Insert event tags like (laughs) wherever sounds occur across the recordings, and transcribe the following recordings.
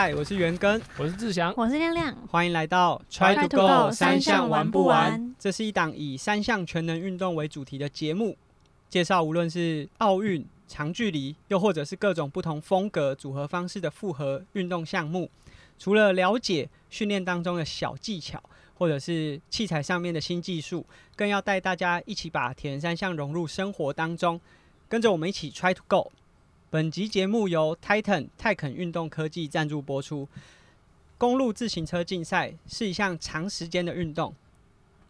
嗨，我是元根，我是志祥，我是亮亮，欢迎来到 Try to Go 三项玩不玩？玩？这是一档以三项全能运动为主题的节目，介绍无论是奥运、长距离，又或者是各种不同风格组合方式的复合运动项目。除了了解训练当中的小技巧，或者是器材上面的新技术，更要带大家一起把铁人三项融入生活当中，跟着我们一起 Try to Go。本集节目由 Titan 泰肯运动科技赞助播出。公路自行车竞赛是一项长时间的运动，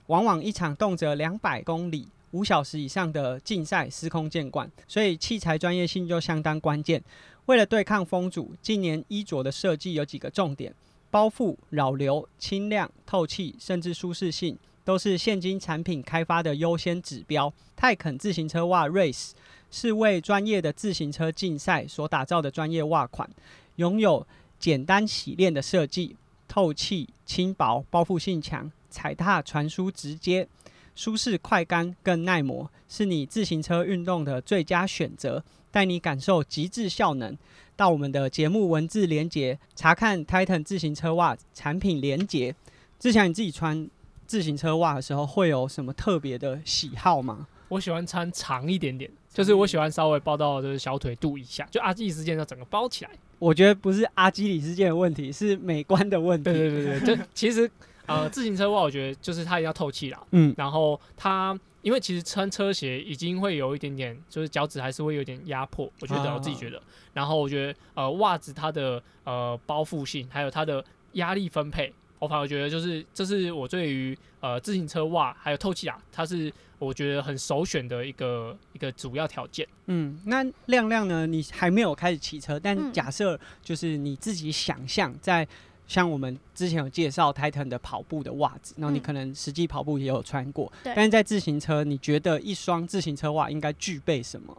往往一场动辄两百公里、五小时以上的竞赛司空见惯，所以器材专业性就相当关键。为了对抗风阻，今年衣着的设计有几个重点：包覆、扰流、轻量、透气，甚至舒适性，都是现今产品开发的优先指标。泰肯自行车袜 Race 是为专业的自行车竞赛所打造的专业袜款，拥有简单洗练的设计，透气、轻薄、包覆性强，踩踏传输直接，舒适快干更耐磨，是你自行车运动的最佳选择，带你感受极致效能。到我们的节目文字连接查看 Titan 自行车袜产品连接。志强，你自己穿自行车袜的时候会有什么特别的喜好吗？我喜欢穿长一点点，就是我喜欢稍微包到就是小腿肚以下，就阿基里斯腱要整个包起来。我觉得不是阿基里斯腱的问题，是美观的问题。对对对对，就其实呃自行车袜，我觉得就是它一定要透气啦，嗯，然后它因为其实穿车鞋已经会有一点点，就是脚趾还是会有点压迫，我觉得、啊我自己觉得。然后我觉得呃袜子它的呃包覆性，还有它的压力分配，我反而觉得就是这是我对于呃自行车袜还有透气啊，它是我觉得很首选的一个一个主要条件。嗯，那亮亮呢？你还没有开始骑车，但嗯假设就是你自己想象在。像我们之前有介绍 Titan 的跑步的袜子，然后你嗯可能实际跑步也有穿过，对但是在自行车，你觉得一双自行车袜应该具备什么？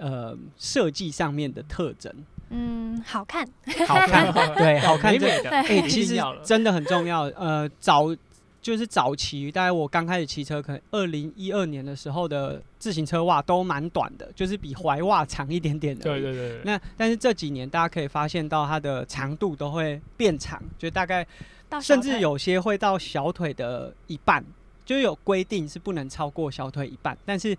呃，设计上面的特征，嗯，好看，好看，(laughs) 对，好看这美美的，哎、一其实真的很重要。呃，早就是早期，大概我刚开始骑车，可能二零一二年的时候的自行车袜都蛮短的，就是比踝袜长一点点的。对对对对，那但是这几年大家可以发现到它的长度都会变长，就大概甚至有些会到小腿的一半，就有规定是不能超过小腿一半，但是。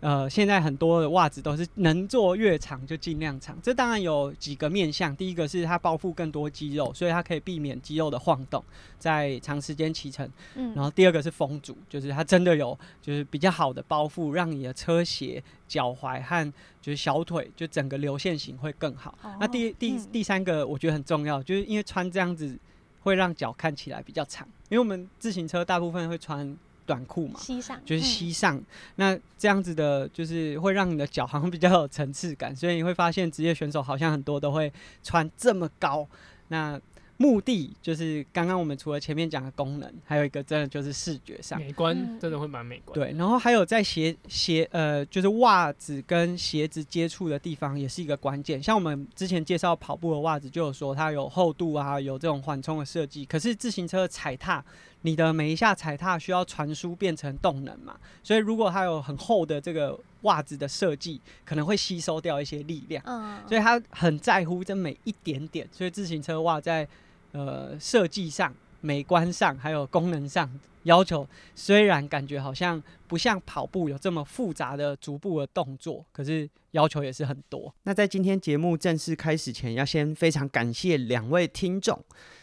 呃，现在很多的袜子都是能做越长就尽量长，这当然有几个面向。第一个是它包覆更多肌肉，所以它可以避免肌肉的晃动，在长时间骑乘。嗯然后第二个是风阻，就是它真的有就是比较好的包覆，让你的车鞋、脚踝和就是小腿就整个流线型会更好。那第第嗯第三个我觉得很重要，就是因为穿这样子会让脚看起来比较长，因为我们自行车大部分会穿短裤嘛。膝上就是嗯膝上，那这样子的，就是会让你的脚好像比较有层次感，所以你会发现职业选手好像很多都会穿这么高。那目的就是刚刚我们除了前面讲的功能，还有一个真的就是视觉上。美观嗯真的会蛮美观。对，然后还有在鞋鞋呃，就是袜子跟鞋子接触的地方也是一个关键。像我们之前介绍跑步的袜子，就有说它有厚度啊，有这种缓冲的设计。可是自行车的踩踏，你的每一下踩踏需要传输变成动能嘛，所以如果它有很厚的这个袜子的设计，可能会吸收掉一些力量。嗯，所以他很在乎这每一点点，所以自行车袜在呃设计上、美观上还有功能上要求，虽然感觉好像不像跑步有这么复杂的逐步的动作，可是要求也是很多。那在今天节目正式开始前，要先非常感谢两位听众。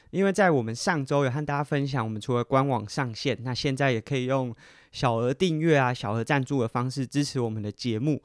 因为在我们上周有和大家分享，我们除了官网上线，那现在也可以用小额订阅啊、小额赞助的方式支持我们的节目。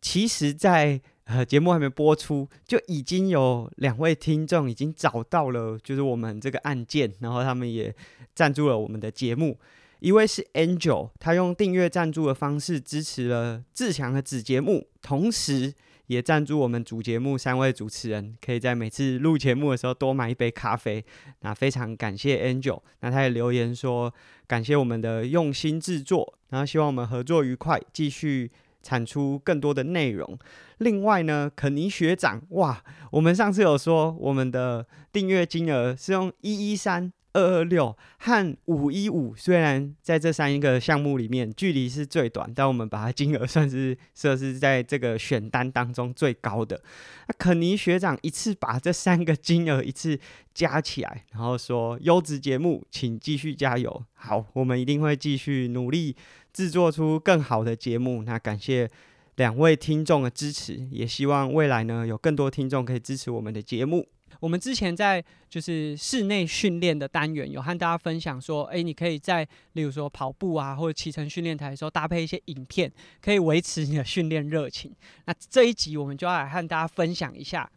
其实在，呃节目还没播出，就已经有两位听众已经找到了，就是我们这个案件，然后他们也赞助了我们的节目。一位是 Angel，他用订阅赞助的方式支持了志强的子节目，同时也赞助我们主节目三位主持人，可以在每次录节目的时候多买一杯咖啡。那非常感谢 Angel，那他也留言说感谢我们的用心制作，然后希望我们合作愉快，继续产出更多的内容。另外呢，肯尼学长，哇，我们上次有说我们的订阅金额是用一一三二二六和五一五，虽然在这三个项目里面距离是最短，但我们把它金额算是设置在这个选单当中最高的。那肯尼学长一次把这三个金额一次加起来，然后说优质节目，请继续加油。好，我们一定会继续努力制作出更好的节目。那感谢。两位听众的支持，也希望未来呢有更多听众可以支持我们的节目。我们之前在就是室内训练的单元有和大家分享说，诶，你可以在例如说跑步啊或者骑乘训练台的时候搭配一些影片，可以维持你的训练热情。那这一集我们就要来和大家分享一下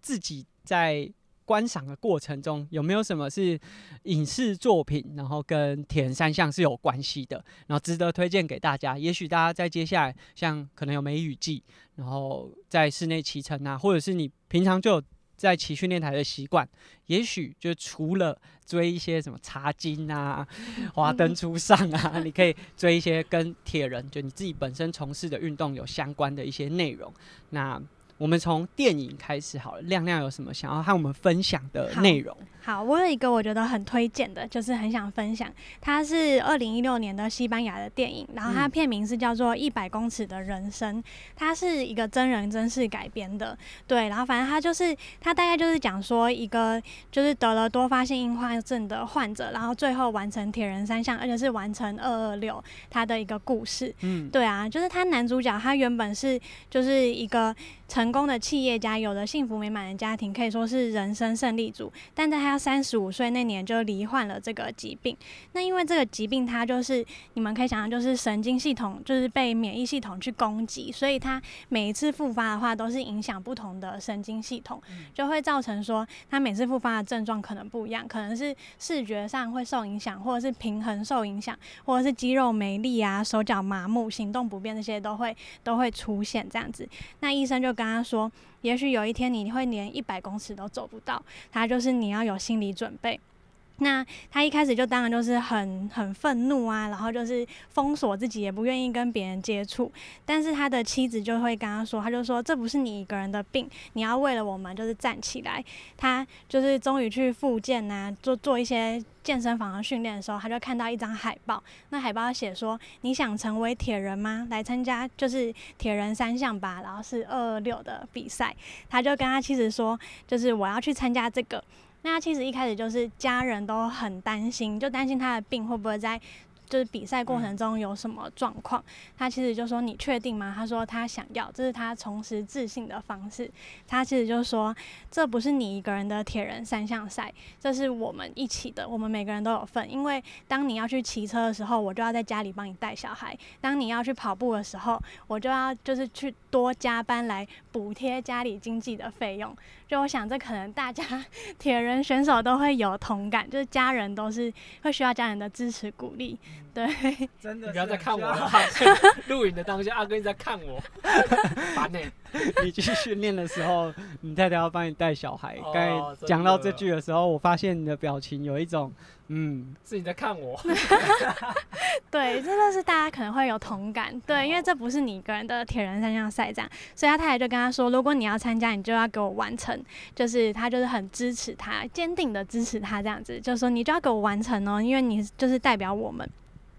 自己在。观赏的过程中有没有什么是影视作品，然后跟铁人三项是有关系的，然后值得推荐给大家？也许大家在接下来像可能有梅雨季，然后在室内骑乘啊，或者是你平常就有在骑训练台的习惯，也许就除了追一些什么茶金啊、华灯初上啊，(laughs) 你可以追一些跟铁人就你自己本身从事的运动有相关的一些内容。那我们从电影开始好了，亮亮有什么想要和我们分享的内容？好，我有一个我觉得很推荐的，就是很想分享。它是二零一六年的西班牙的电影，然后它片名是叫做《一百公尺的人生》，它是一个真人真事改编的。对，然后反正它就是它大概就是讲说一个就是得了多发性硬化症的患者，然后最后完成铁人三项，而且是完成二二六，他的一个故事。嗯，对啊，就是他男主角他原本是就是一个成功的企业家，有着幸福美满的家庭，可以说是人生胜利组，但在他三十五岁那年就罹患了这个疾病。那因为这个疾病，它就是你们可以想象，就是神经系统就是被免疫系统去攻击，所以它每一次复发的话，都是影响不同的神经系统，就会造成说他每次复发的症状可能不一样，可能是视觉上会受影响，或者是平衡受影响，或者是肌肉没力啊、手脚麻木、行动不便这些都会都会出现这样子。那医生就跟他说。也许有一天你会连一百公尺都走不到，它就是你要有心理准备。那他一开始就当然就是很很愤怒啊，然后就是封锁自己，也不愿意跟别人接触。但是他的妻子就会跟他说，他就说这不是你一个人的病，你要为了我们就是站起来。他就是终于去复健啊，做做一些健身房的训练的时候，他就看到一张海报，那海报写说你想成为铁人吗？来参加就是铁人三项吧，然后是二二六的比赛。他就跟他妻子说，就是我要去参加这个。那他其实一开始就是家人都很担心，就担心他的病会不会在。就是比赛过程中有什么状况，他其实就说你确定吗？他说他想要，这是他重拾自信的方式。他其实就说这不是你一个人的铁人三项赛，这是我们一起的，我们每个人都有份。因为当你要去骑车的时候，我就要在家里帮你带小孩；当你要去跑步的时候，我就要就是去多加班来补贴家里经济的费用。就我想，这可能大家 (laughs) 铁人选手都会有同感，就是家人都是会需要家人的支持鼓励。对，(laughs) 真的不要再看我了。录影的当下，阿哥一直在看我，(laughs) 烦呢。你去训练的时候，你太太要帮你带小孩。刚才讲到这句的时候，我发现你的表情有一种，嗯，是你在看我。(laughs) (laughs) 对，真的是大家可能会有同感。对，因为这不是你一个人的铁人三项赛这样，所以他太太就跟他说，如果你要参加，你就要给我完成。就是他就是很支持他，坚定的支持他这样子，就说你就要给我完成哦，因为你就是代表我们。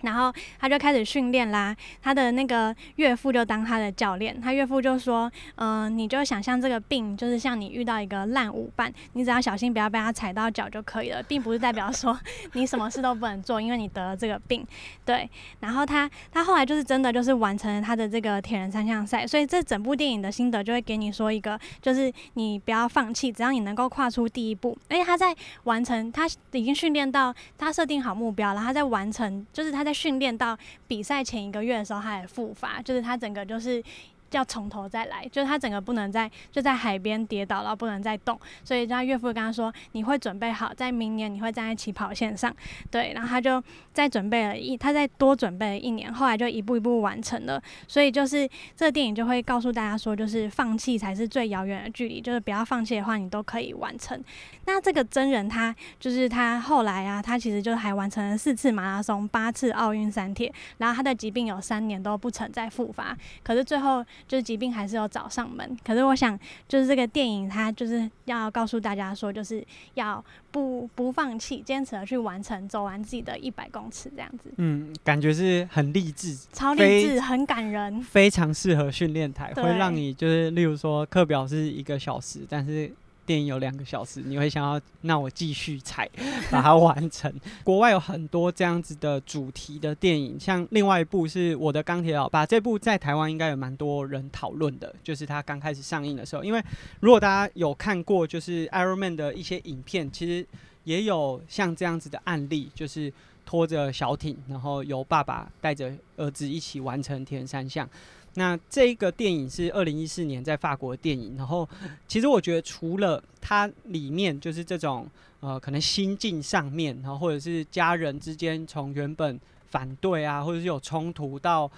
然后他就开始训练啦，他的那个岳父就当他的教练，他岳父就说：“嗯，你就想象这个病就是像你遇到一个烂舞伴，你只要小心不要被他踩到脚就可以了，并不是代表说你什么事都不能做，因为你得了这个病。”对。(laughs) 然后他他后来就是真的就是完成了他的这个铁人三项赛，所以这整部电影的心得就会给你说一个，就是你不要放弃，只要你能够跨出第一步。而且他在完成，他已经训练到他设定好目标了，他在完成，就是他。在训练到比赛前一个月的时候，他也复发，就是他整个就是。要从头再来，就是他整个不能再就在海边跌倒，然后不能再动，所以他岳父跟他说：“你会准备好，在明年你会站在起跑线上。”对，然后他就再准备了一，他再多准备了一年，后来就一步一步完成了。所以就是这个电影就会告诉大家说，就是放弃才是最遥远的距离，就是不要放弃的话，你都可以完成。那这个真人他就是他后来啊，他其实就还完成了四次马拉松、八次奥运三铁，然后他的疾病有三年都不曾再复发，可是最后。就是疾病还是有找上门。可是我想，就是这个电影它就是要告诉大家说，就是要不不放弃，坚持的去完成，走完自己的一百公尺这样子。嗯，感觉是很励志，超励志，很感人。非常适合训练台，会让你就是例如说课表是一个小时，但是电影有两个小时，你会想要那我继续踩，(laughs) 把它完成。(laughs) 国外有很多这样子的主题的电影，像另外一部是我的钢铁老爸，这部在台湾应该有蛮多人讨论的，就是它刚开始上映的时候，因为如果大家有看过就是 Iron Man 的一些影片，其实也有像这样子的案例，就是拖着小艇，然后由爸爸带着儿子一起完成铁人三项。那这个电影是二零一四年在法国的电影，然后其实我觉得除了它里面就是这种呃可能心境上面，然后或者是家人之间从原本反对啊，或者是有冲突到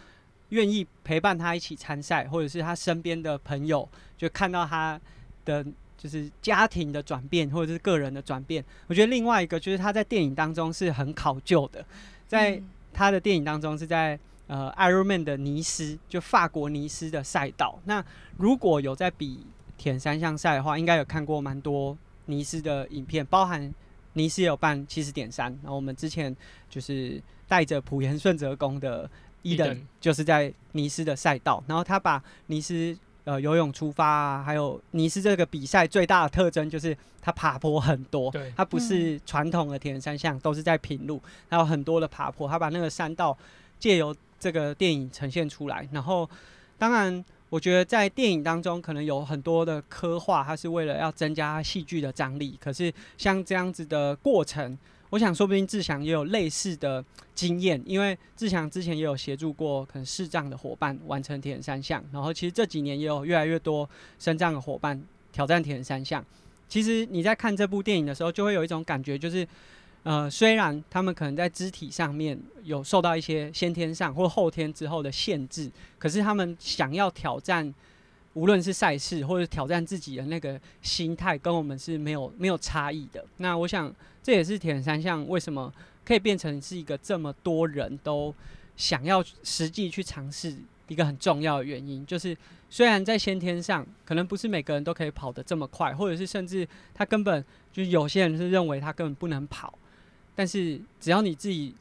愿意陪伴他一起参赛，或者是他身边的朋友就看到他的就是家庭的转变，或者是个人的转变。我觉得另外一个就是他在电影当中是很考究的，在嗯他的电影当中是在呃 Ironman 的尼斯，就法国尼斯的赛道。那如果有在比铁三项赛的话，应该有看过蛮多尼斯的影片，包含尼斯也有办七十点三。然后我们之前就是带着普盐顺泽宫的伊登伊登，就是在尼斯的赛道，然后他把尼斯。呃，游泳出发啊，还有尼斯这个比赛最大的特征就是它爬坡很多，对它不是传统的铁人三项，都是在平路，它有很多的爬坡，它把那个山道借由这个电影呈现出来。然后，当然，我觉得在电影当中可能有很多的刻画，它是为了要增加戏剧的张力。可是像这样子的过程，我想说不定志祥也有类似的经验，因为志祥之前也有协助过可能视障的伙伴完成铁人三项，然后其实这几年也有越来越多身障的伙伴挑战铁人三项。其实你在看这部电影的时候，就会有一种感觉，就是呃，虽然他们可能在肢体上面有受到一些先天上或后天之后的限制，可是他们想要挑战，无论是赛事或者挑战自己的那个心态，跟我们是没有没有差异的。那我想这也是铁人三项为什么可以变成是一个这么多人都想要实际去尝试一个很重要的原因，就是虽然在先天上可能不是每个人都可以跑得这么快，或者是甚至他根本就有些人是认为他根本不能跑，但是只要你自己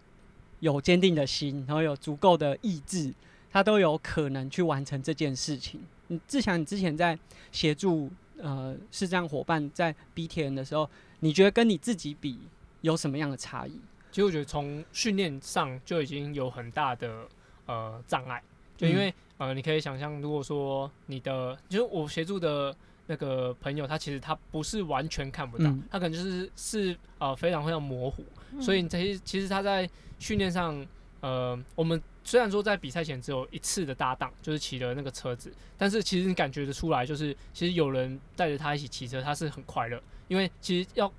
有坚定的心，然后有足够的意志，他都有可能去完成这件事情。你志强，你之前在协助呃视障伙伴在 B 铁人的时候，你觉得跟你自己比有什么样的差异？其实我觉得从训练上就已经有很大的呃障碍，就因为、呃，你可以想象，如果说你的就是我协助的那个朋友，他其实他不是完全看不到，嗯。他可能就是是呃非常非常模糊，嗯。所以这其实其实他在训练上，呃，我们虽然说在比赛前只有一次的搭档，就是骑的那个车子，但是其实你感觉得出来，就是其实有人带着他一起骑车，他是很快乐，因为其实要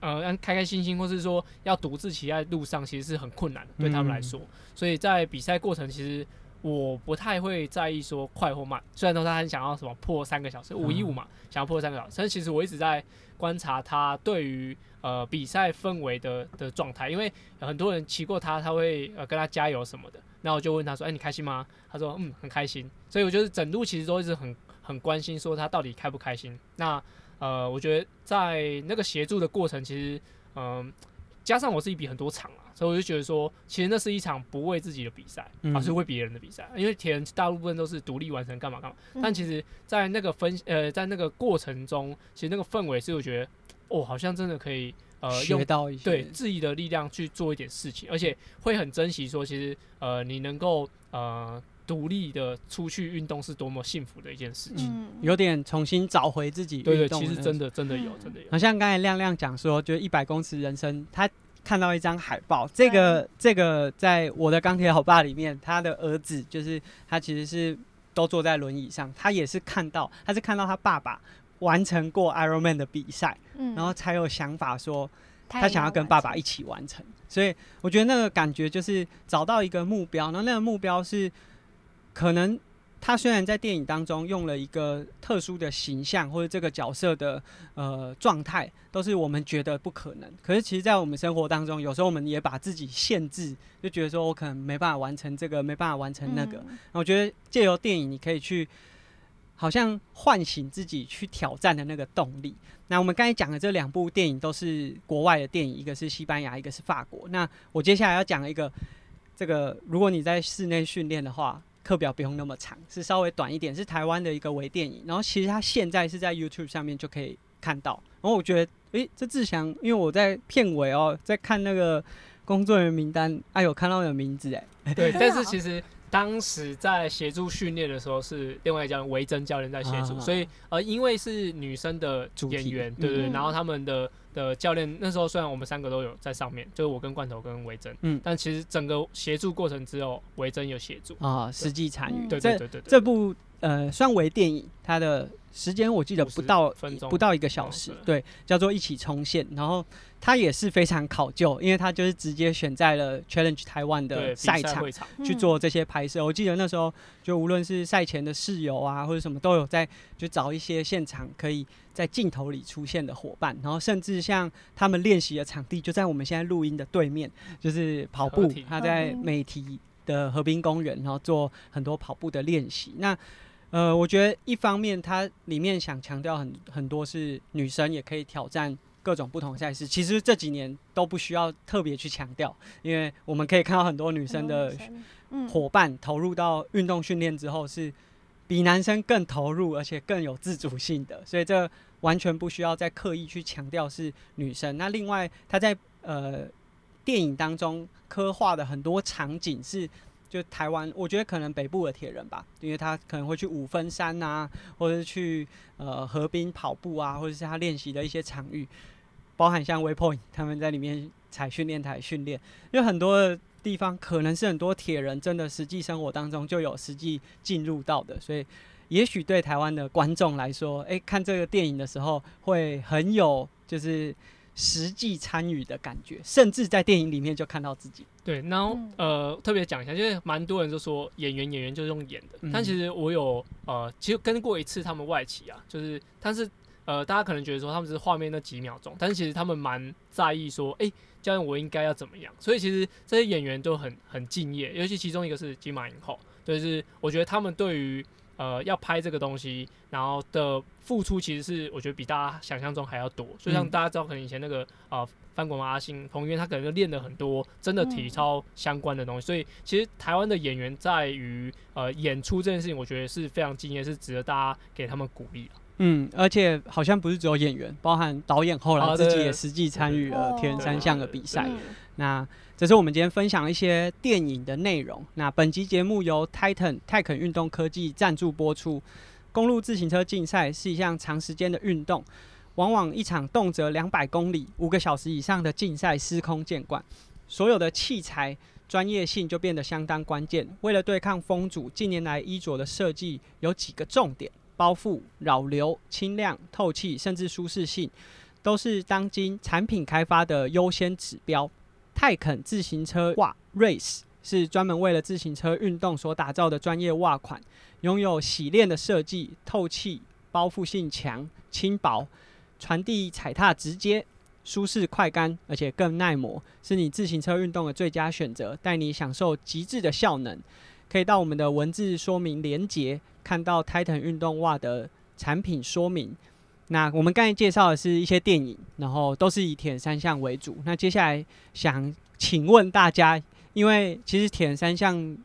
呃让开开心心，或是说要独自骑在路上，其实是很困难的，对他们来说。所以在比赛过程，其实我不太会在意说快或慢，虽然说他很想要什么破三个小时，五一五嘛，想要破三个小时，但是其实我一直在观察他对于呃比赛氛围的的状态，因为有很多人骑过他，他会呃跟他加油什么的，然后我就问他说：“哎、你开心吗？”他说：“嗯，很开心。”所以我觉得整路其实都一直很很关心说他到底开不开心。那呃，我觉得在那个协助的过程，其实嗯、加上我自己比很多场啊，所以我就觉得说，其实那是一场不为自己的比赛，嗯而是为别人的比赛。因为铁人大部分都是独立完成，干嘛干嘛。嗯但其实，在那个分呃，在那个过程中，其实那个氛围是我觉得，哦，好像真的可以呃用学到一些对自己的力量去做一点事情，而且会很珍惜说，其实呃，你能够呃独立的出去运动是多么幸福的一件事情。嗯，有点重新找回自己对对，其实真的真的有嗯真的有。好像刚才亮亮讲说，就一百公尺人生，他看到一张海报，这个这个在我的钢铁老爸里面，他的儿子就是他其实是都坐在轮椅上，他也是看到，他是看到他爸爸完成过 Ironman 的比赛，嗯。然后才有想法说他他想要跟爸爸一一起完成。所以我觉得那个感觉就是找到一个目标，然后那个目标是可能他虽然在电影当中用了一个特殊的形象或者这个角色的呃状态，都是我们觉得不可能。可是其实，在我们生活当中，有时候我们也把自己限制，就觉得说我可能没办法完成这个，没办法完成那个。嗯我觉得借由电影，你可以去好像唤醒自己去挑战的那个动力。那我们刚才讲的这两部电影都是国外的电影，一个是西班牙，一个是法国。那我接下来要讲一个，这个如果你在室内训练的话，课表不用那么长，是稍微短一点，是台湾的一个微电影。然后其实它现在是在 YouTube 上面就可以看到。然后我觉得，诶，这志祥，因为我在片尾哦，在看那个工作人员名单，啊，有看到你的名字，诶。(laughs) 对，但是哦其实当时在协助训练的时候是另外一家维珍教练在协助，啊所以呃，因为是女生的演员，对对对，嗯。然后他们的的教练那时候虽然我们三个都有在上面，就是我跟罐头跟维珍，嗯。但其实整个协助过程只有维珍有协助，啊，实际参与。对对对对，这部呃算为电影，它的时间我记得不到分不到一个小时哦，对，叫做一起冲线。然后它也是非常考究，因为它就是直接选在了 Challenge 台湾的赛场去做这些拍摄。我记得那时候就无论是赛前的室友啊，或者什么都有在就找一些现场可以在镜头里出现的伙伴，然后甚至像他们练习的场地就在我们现在录音的对面，就是跑步，他在美体的河滨公园，然后做很多跑步的练习。那呃，我觉得一方面它里面想强调很很多是女生也可以挑战各种不同赛事，其实这几年都不需要特别去强调，因为我们可以看到很多女生的嗯伙伴投入到运动训练之后是比男生更投入，而且更有自主性的，所以这完全不需要再刻意去强调是女生。那另外，她在呃电影当中刻画的很多场景是。就台湾，我觉得可能北部的铁人吧，因为他可能会去五分山啊，或者是去呃河滨跑步啊，或者是他练习的一些场域，包含像 Waypoint 他们在里面踩训练台训练，因为很多的地方可能是很多铁人真的实际生活当中就有实际进入到的，所以也许对台湾的观众来说，诶，看这个电影的时候会很有就是实际参与的感觉，甚至在电影里面就看到自己。对，然后、嗯。呃，特别讲一下，就是蛮多人就说演员演员就是用演的，嗯。但其实我有呃，其实跟过一次他们外企啊，就是但是呃，大家可能觉得说他们只是画面那几秒钟，但是其实他们蛮在意说，哎、教练我应该要怎么样，所以其实这些演员都很很敬业，尤其其中一个是金马影后，就是我觉得他们对于呃要拍这个东西，然后的付出其实是我觉得比大家想象中还要多，就像嗯大家知道，可能以前那个呃翻滚吧阿信、彭于晏，他可能就练了很多真的体操相关的东西，所以其实台湾的演员在于呃演出这件事情，我觉得是非常敬业，是值得大家给他们鼓励啊。嗯，而且好像不是只有演员，包含导演后来自己也实际参与了哦铁人三项的比赛。嗯那这是我们今天分享一些电影的内容。那本集节目由 Titan 泰肯运动科技赞助播出。公路自行车竞赛是一项长时间的运动，往往一场动辄两百公里、五个小时以上的竞赛司空见惯，所有的器材专业性就变得相当关键。为了对抗风阻，近年来衣着的设计有几个重点：包覆、扰流、轻量、透气，甚至舒适性，都是当今产品开发的优先指标。泰肯自行车袜 Race 是专门为了自行车运动所打造的专业袜款，拥有洗练的设计、透气、包覆性强、轻薄、传递踩踏直接、舒适快干，而且更耐磨，是你自行车运动的最佳选择，带你享受极致的效能。可以到我们的文字说明连接看到 Titan 运动袜的产品说明。那我们刚才介绍的是一些电影，然后都是以铁人三项为主。那接下来想请问大家，因为其实铁人三项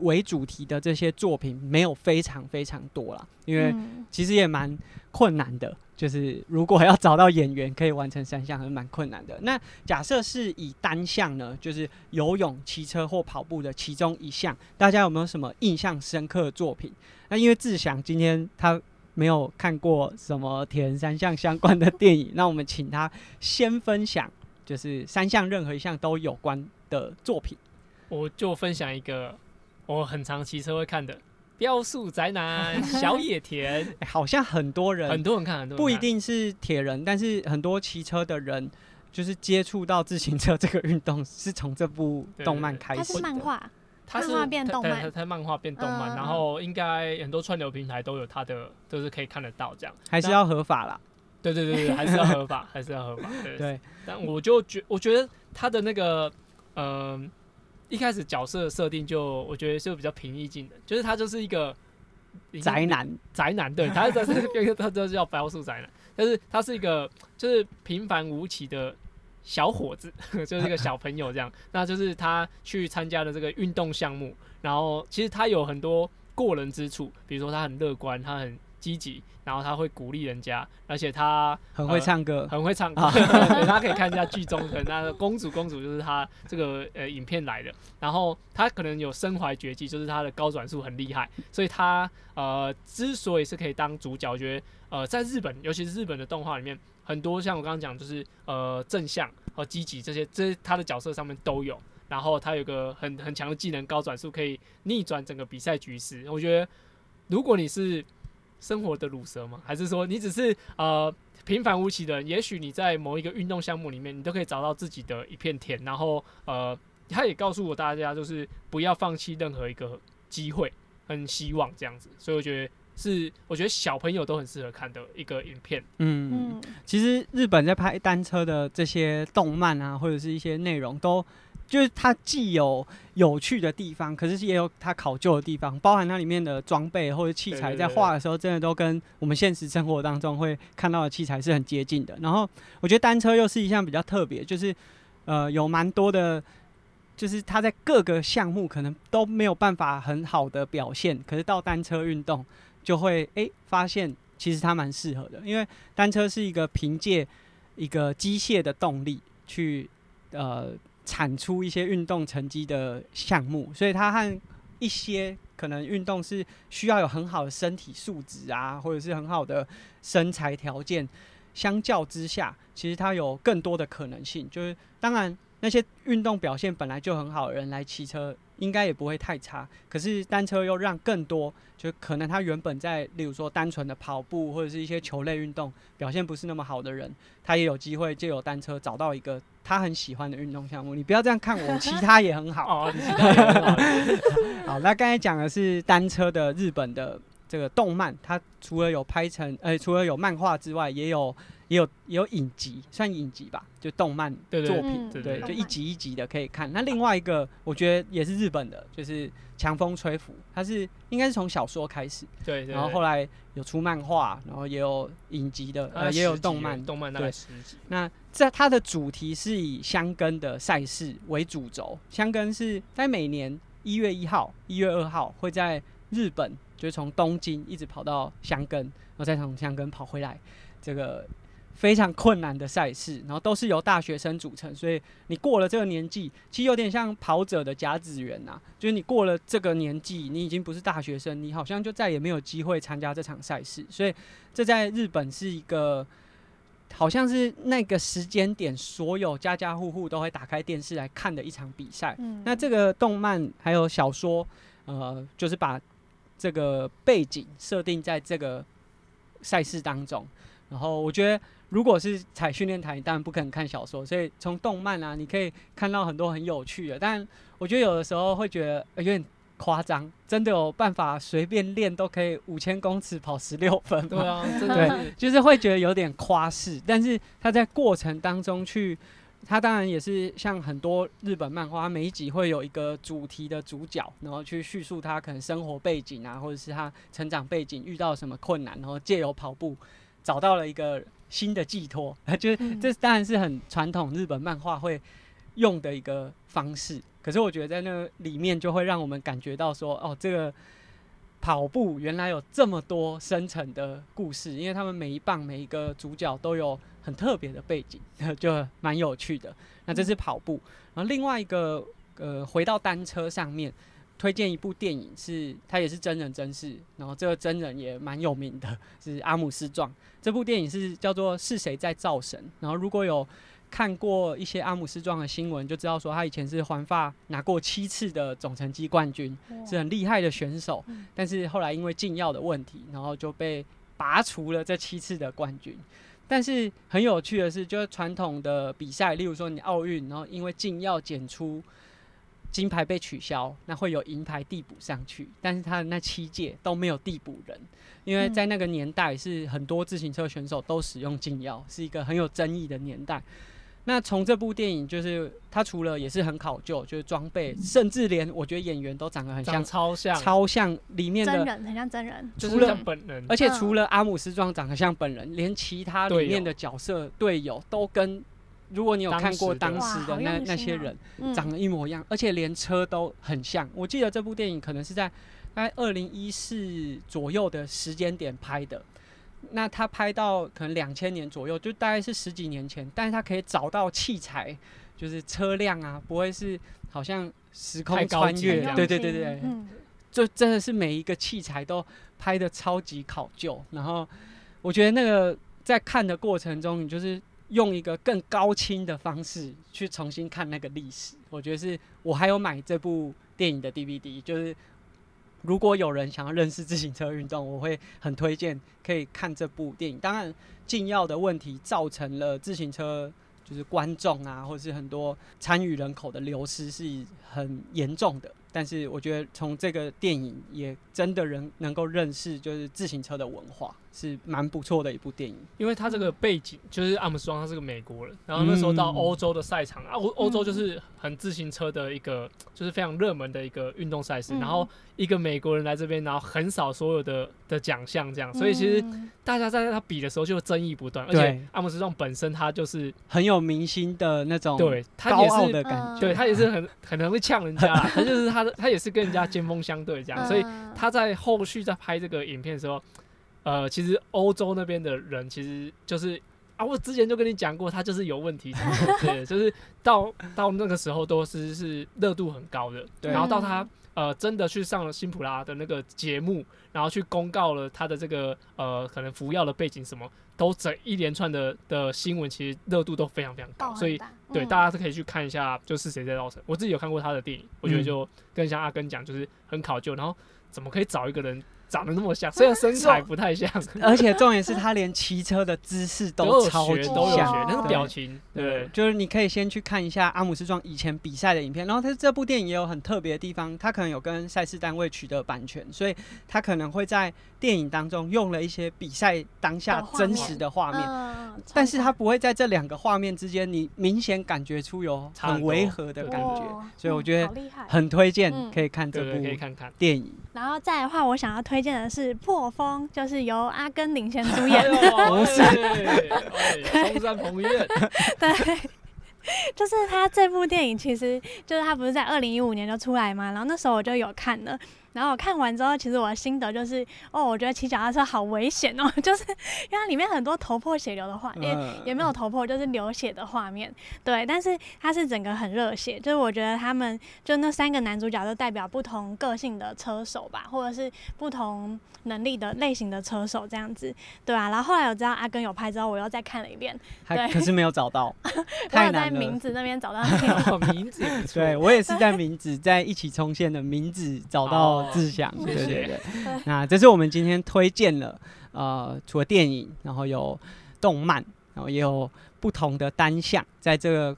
为主题的这些作品没有非常非常多啦，因为嗯其实也蛮困难的。就是如果要找到演员可以完成三项，还是蛮困难的。那假设是以单项呢，就是游泳、骑车或跑步的其中一项，大家有没有什么印象深刻的作品？那因为志祥今天他没有看过什么铁人三项相关的电影，(laughs) 那我们请他先分享，就是三项任何一项都有关的作品。我就分享一个我很常骑车会看的《雕塑宅男》(laughs) 小野田，欸 (laughs) 好像很多人很多人看，很多人不一定是铁人，但是很多骑车的人，就是接触到自行车这个运动，是从这部动漫开始的。是漫画，它是漫画变动漫它它它漫画变动漫，嗯然后应该很多串流平台都有它的，都是可以看得到这样。还是要合法啦。对对对对，(laughs) 还是要合法，(laughs) 还是要合法。对对，但我就觉，我觉得他的那个，嗯、一开始角色设定就我觉得是比较平易近人，就是他就是一个宅男，宅男，对，他这是 (laughs) 他就是要标述宅男，但是他是一个就是平凡无奇的小伙子，(laughs) 就是一个小朋友这样。(laughs) 那就是他去参加了这个运动项目，然后其实他有很多过人之处，比如说他很乐观，他很积极，然后他会鼓励人家，而且他很会唱歌。很会唱歌，大家 (laughs) 可以看一下剧中的那个公主，公主就是他这个呃影片来的。然后他可能有身怀绝技，就是他的高转速很厉害，所以他呃之所以是可以当主角，我觉得呃在日本，尤其是日本的动画里面，很多像我刚刚讲，就是呃正向和积极这些，这他的角色上面都有。然后他有个很很强的技能，高转速可以逆转整个比赛局势。我觉得如果你是生活的乳蛇吗？还是说你只是呃平凡无奇的人？也许你在某一个运动项目里面，你都可以找到自己的一片天。然后呃，他也告诉我大家，就是不要放弃任何一个机会跟希望这样子。所以我觉得是，我觉得小朋友都很适合看的一个影片。嗯，嗯，其实日本在拍单车的这些动漫啊，或者是一些内容，都就是它既有有趣的地方，可是也有它考究的地方，包含它里面的装备或者器材，在画的时候，真的都跟我们现实生活当中会看到的器材是很接近的。然后我觉得单车又是一项比较特别，就是呃有蛮多的。就是它在各个项目可能都没有办法很好的表现，可是到单车运动就会诶发现其实它蛮适合的，因为单车是一个凭借一个机械的动力去呃产出一些运动成绩的项目，所以它和一些可能运动是需要有很好的身体素质啊，或者是很好的身材条件，相较之下，其实它有更多的可能性。就是当然那些运动表现本来就很好的人来骑车，应该也不会太差。可是单车又让更多，就可能他原本在例如说单纯的跑步或者是一些球类运动表现不是那么好的人，他也有机会借由单车找到一个他很喜欢的运动项目。你不要这样看我，其他也很好。哦，你其他也很好。(laughs) 好，那刚才讲的是单车的日本的这个动漫，它除了有拍成，呃，除了有漫画之外，也有也有也有影集，算影集吧，就动漫作品，嗯对，就一集一集的可以看。那另外一个，我觉得也是日本的，就是《强风吹拂》，它是应该是从小说开始，对对，然后后来有出漫画，然后也有影集的，呃，也有动漫。动漫大概对十集。那这它的主题是以香根的赛事为主轴，香根是在每年一月一号、一月二号会在日本，就是从东京一直跑到箱根，然后再从箱根跑回来，这个非常困难的赛事，然后都是由大学生组成，所以你过了这个年纪，其实有点像跑者的甲子园呐、就是你过了这个年纪，你已经不是大学生，你好像就再也没有机会参加这场赛事，所以这在日本是一个。好像是那个时间点，所有家家户户都会打开电视来看的一场比赛。嗯那这个动漫还有小说，呃，就是把这个背景设定在这个赛事当中。然后我觉得，如果是踩训练台，当然不可能看小说，所以从动漫啊，你可以看到很多很有趣的。但我觉得有的时候会觉得、有点夸张，真的有办法随便练都可以五千公尺跑十六分？对啊，真的对就是会觉得有点夸饰，但是他在过程当中去，他当然也是像很多日本漫画，每一集会有一个主题的主角，然后去叙述他可能生活背景啊，或者是他成长背景遇到什么困难，然后借由跑步找到了一个新的寄托，(laughs) 就是这当然是很传统日本漫画会用的一个方式。可是我觉得在那里面就会让我们感觉到说，哦，这个跑步原来有这么多深层的故事，因为他们每一棒每一个主角都有很特别的背景，(laughs) 就蛮有趣的。那这是跑步，然后另外一个呃，回到单车上面，推荐一部电影是它也是真人真事，然后这个真人也蛮有名的，是阿姆斯壮。这部电影是叫做《是谁在造神》，然后如果有看过一些阿姆斯壮的新闻，就知道说他以前是环法拿过七次的总成绩冠军，是很厉害的选手。嗯但是后来因为禁药的问题，然后就被拔除了这七次的冠军。但是很有趣的是，就是传统的比赛，例如说你奥运，然后因为禁药检出金牌被取消，那会有银牌递补上去，但是他的那七届都没有递补人，因为嗯在那个年代是很多自行车选手都使用禁药，是一个很有争议的年代。那从这部电影，就是它除了也是很考究，就是装备，甚至连我觉得演员都长得很像，超像，超像里面的，真人很像真人，除了就是像本人，而且嗯除了阿姆斯壮长得像本人，连其他里面的角色队友都跟，如果你有看过当当时的那那些人，嗯长得一模一样，而且连车都很像。我记得这部电影可能是在大概二零一四左右的时间点拍的。那他拍到可能两千年左右，就大概是十几年前，但是他可以找到器材，就是车辆啊，不会是好像时空穿越级了，对对对对，嗯，就真的是每一个器材都拍的超级考究，然后我觉得那个在看的过程中，你就是用一个更高清的方式去重新看那个历史。我觉得是我还有买这部电影的 DVD，就是如果有人想要认识自行车运动，我会很推荐可以看这部电影。当然，禁药的问题造成了自行车就是观众啊，或是很多参与人口的流失是很严重的。但是我觉得从这个电影也真的人能够认识就是自行车的文化，是蛮不错的一部电影。因为他这个背景就是阿姆斯壮，他是个美国人，然后那时候到嗯欧洲的赛场啊，欧欧洲就是很自行车的一个，就是非常热门的一个运动赛事，嗯。然后一个美国人来这边，然后横扫所有的的奖项，这样，所以其实嗯。大家在他比的时候就争议不断，而且阿姆斯壮本身他就是很有明星的那种对他也是的感嗯。觉。对他也是很很能会呛人家，(laughs) 他就是他的他也是跟人家尖锋相对这样，所以嗯他在后续在拍这个影片的时候，呃，其实欧洲那边的人其实就是啊，我之前就跟你讲过，他就是有问题，(laughs) 对，就是到到那个时候都是是热度很高的，对。然后到他呃真的去上了辛普拉的那个节目，然后去公告了他的这个呃可能服药的背景什么，都整一连串的的新闻，其实热度都非常非常高，所以对，嗯。大家是可以去看一下，就是谁在造成。我自己有看过他的电影，我觉得嗯。就跟像阿根讲，就是很考究，然后怎么可以找一个人长得那么像，虽然 (laughs) 身材不太像，(laughs) 而且重点是他连骑车的姿势都，超级像都有学，那个对。表情，对，就是你可以先去看一下阿姆斯壮以前比赛的影片，然后他这部电影也有很特别的地方，他可能有跟赛事单位取得版权，所以他可能会在电影当中用了一些比赛当下真实的画面，嗯但是他不会在这两个画面之间，你明显感觉出有很违和的感觉，所以我嗯觉得。很推荐嗯。可以看这部看看。电影。然后再来的话，我想要推荐的是《破风》，就是由阿根领衔主哎演。(laughs) 不是，中山彭于晏，对，(laughs) (laughs) 就是他这部电影，其实就是他不是在二零一五年就出来嘛，然后那时候我就有看了。然后我看完之后，其实我的心得就是，哦，我觉得骑脚踏车好危险哦，(laughs) 就是因为它里面很多头破血流的画，也嗯也没有头破，就是流血的画面。对，但是它是整个很热血，就是我觉得他们就那三个男主角都代表不同个性的车手吧，或者是不同能力的类型的车手这样子，对啊。然后后来我知道阿根有拍之后，我又再看了一遍，对还可是没有找到，(laughs) 我太有在。名字那边找到 (laughs) 名字对我也是在名字在一起冲线的名字找到哦志祥，谢谢对对对。对那这是我们今天推荐了，呃，除了电影，然后有动漫，然后也有不同的单项，在这个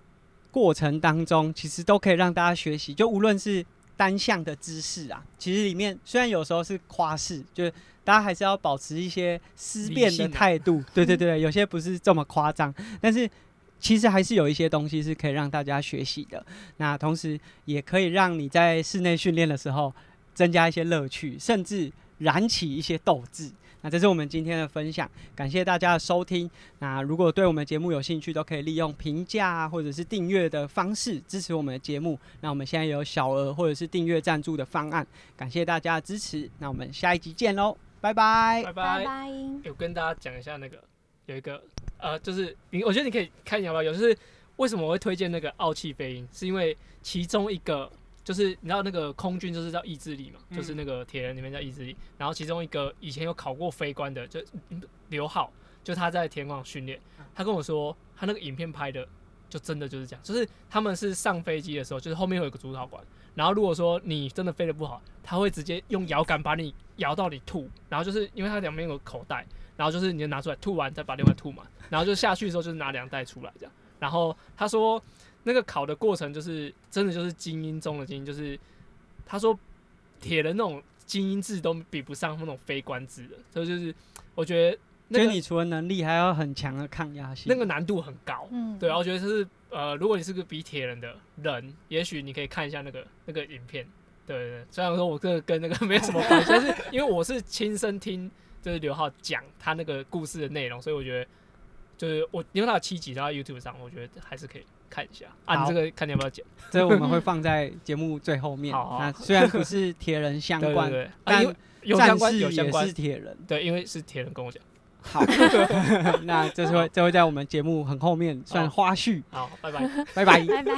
过程当中，其实都可以让大家学习。就无论是单项的知识啊，其实里面虽然有时候是夸饰，就是大家还是要保持一些思辨的态度。(laughs) 对对对，有些不是这么夸张，但是。其实还是有一些东西是可以让大家学习的，那同时也可以让你在室内训练的时候增加一些乐趣，甚至燃起一些斗志。那这是我们今天的分享，感谢大家的收听。那如果对我们节目有兴趣，都可以利用评价啊，或者是订阅的方式支持我们的节目。那我们现在有小额或者是订阅赞助的方案，感谢大家的支持。那我们下一集见喽，拜拜。拜拜。拜拜。欸跟大家讲一下那个有一个呃，就是你，我觉得你可以看要不要有，就是为什么我会推荐那个傲气飞鹰，是因为其中一个就是你知道那个空军就是叫意志力嘛，嗯就是那个铁人里面叫意志力，然后其中一个以前有考过飞官的，就嗯刘浩，就他在田广训练，他跟我说他那个影片拍的就真的就是这样，就是他们是上飞机的时候，就是后面会有个主导管，然后如果说你真的飞得不好，他会直接用摇杆把你摇到你吐，然后就是因为它两边有个口袋，然后就是你就拿出来吐完再把另外吐满，然后就下去的时候就是拿两袋出来这样。然后他说那个考的过程就是真的就是精英中的精英，就是他说铁人那种精英制都比不上那种非官制的，所以就是我觉得那个所以你除了能力，还要很强的抗压性。那个难度很高。嗯，对啊，我觉得就是呃，如果你是个比铁人的人，也许你可以看一下那个那个影片。对对对，虽然说我这个跟那个没有什么关系，但是因为我是亲身听就是刘浩讲他那个故事的内容，所以我觉得就是我因为它有七集，他在 YouTube 上，我觉得还是可以看一下。啊，好你这个看你要不要剪？(laughs) 这我们会放在节目最后面。好好那虽然不是铁人相关，对对对，啊，但有相关战士也有相关是，铁人。对，因为是铁人跟我讲。好，(laughs) 那这是会这会在我们节目很后面算花絮。好，(laughs) 拜拜。拜拜。拜拜。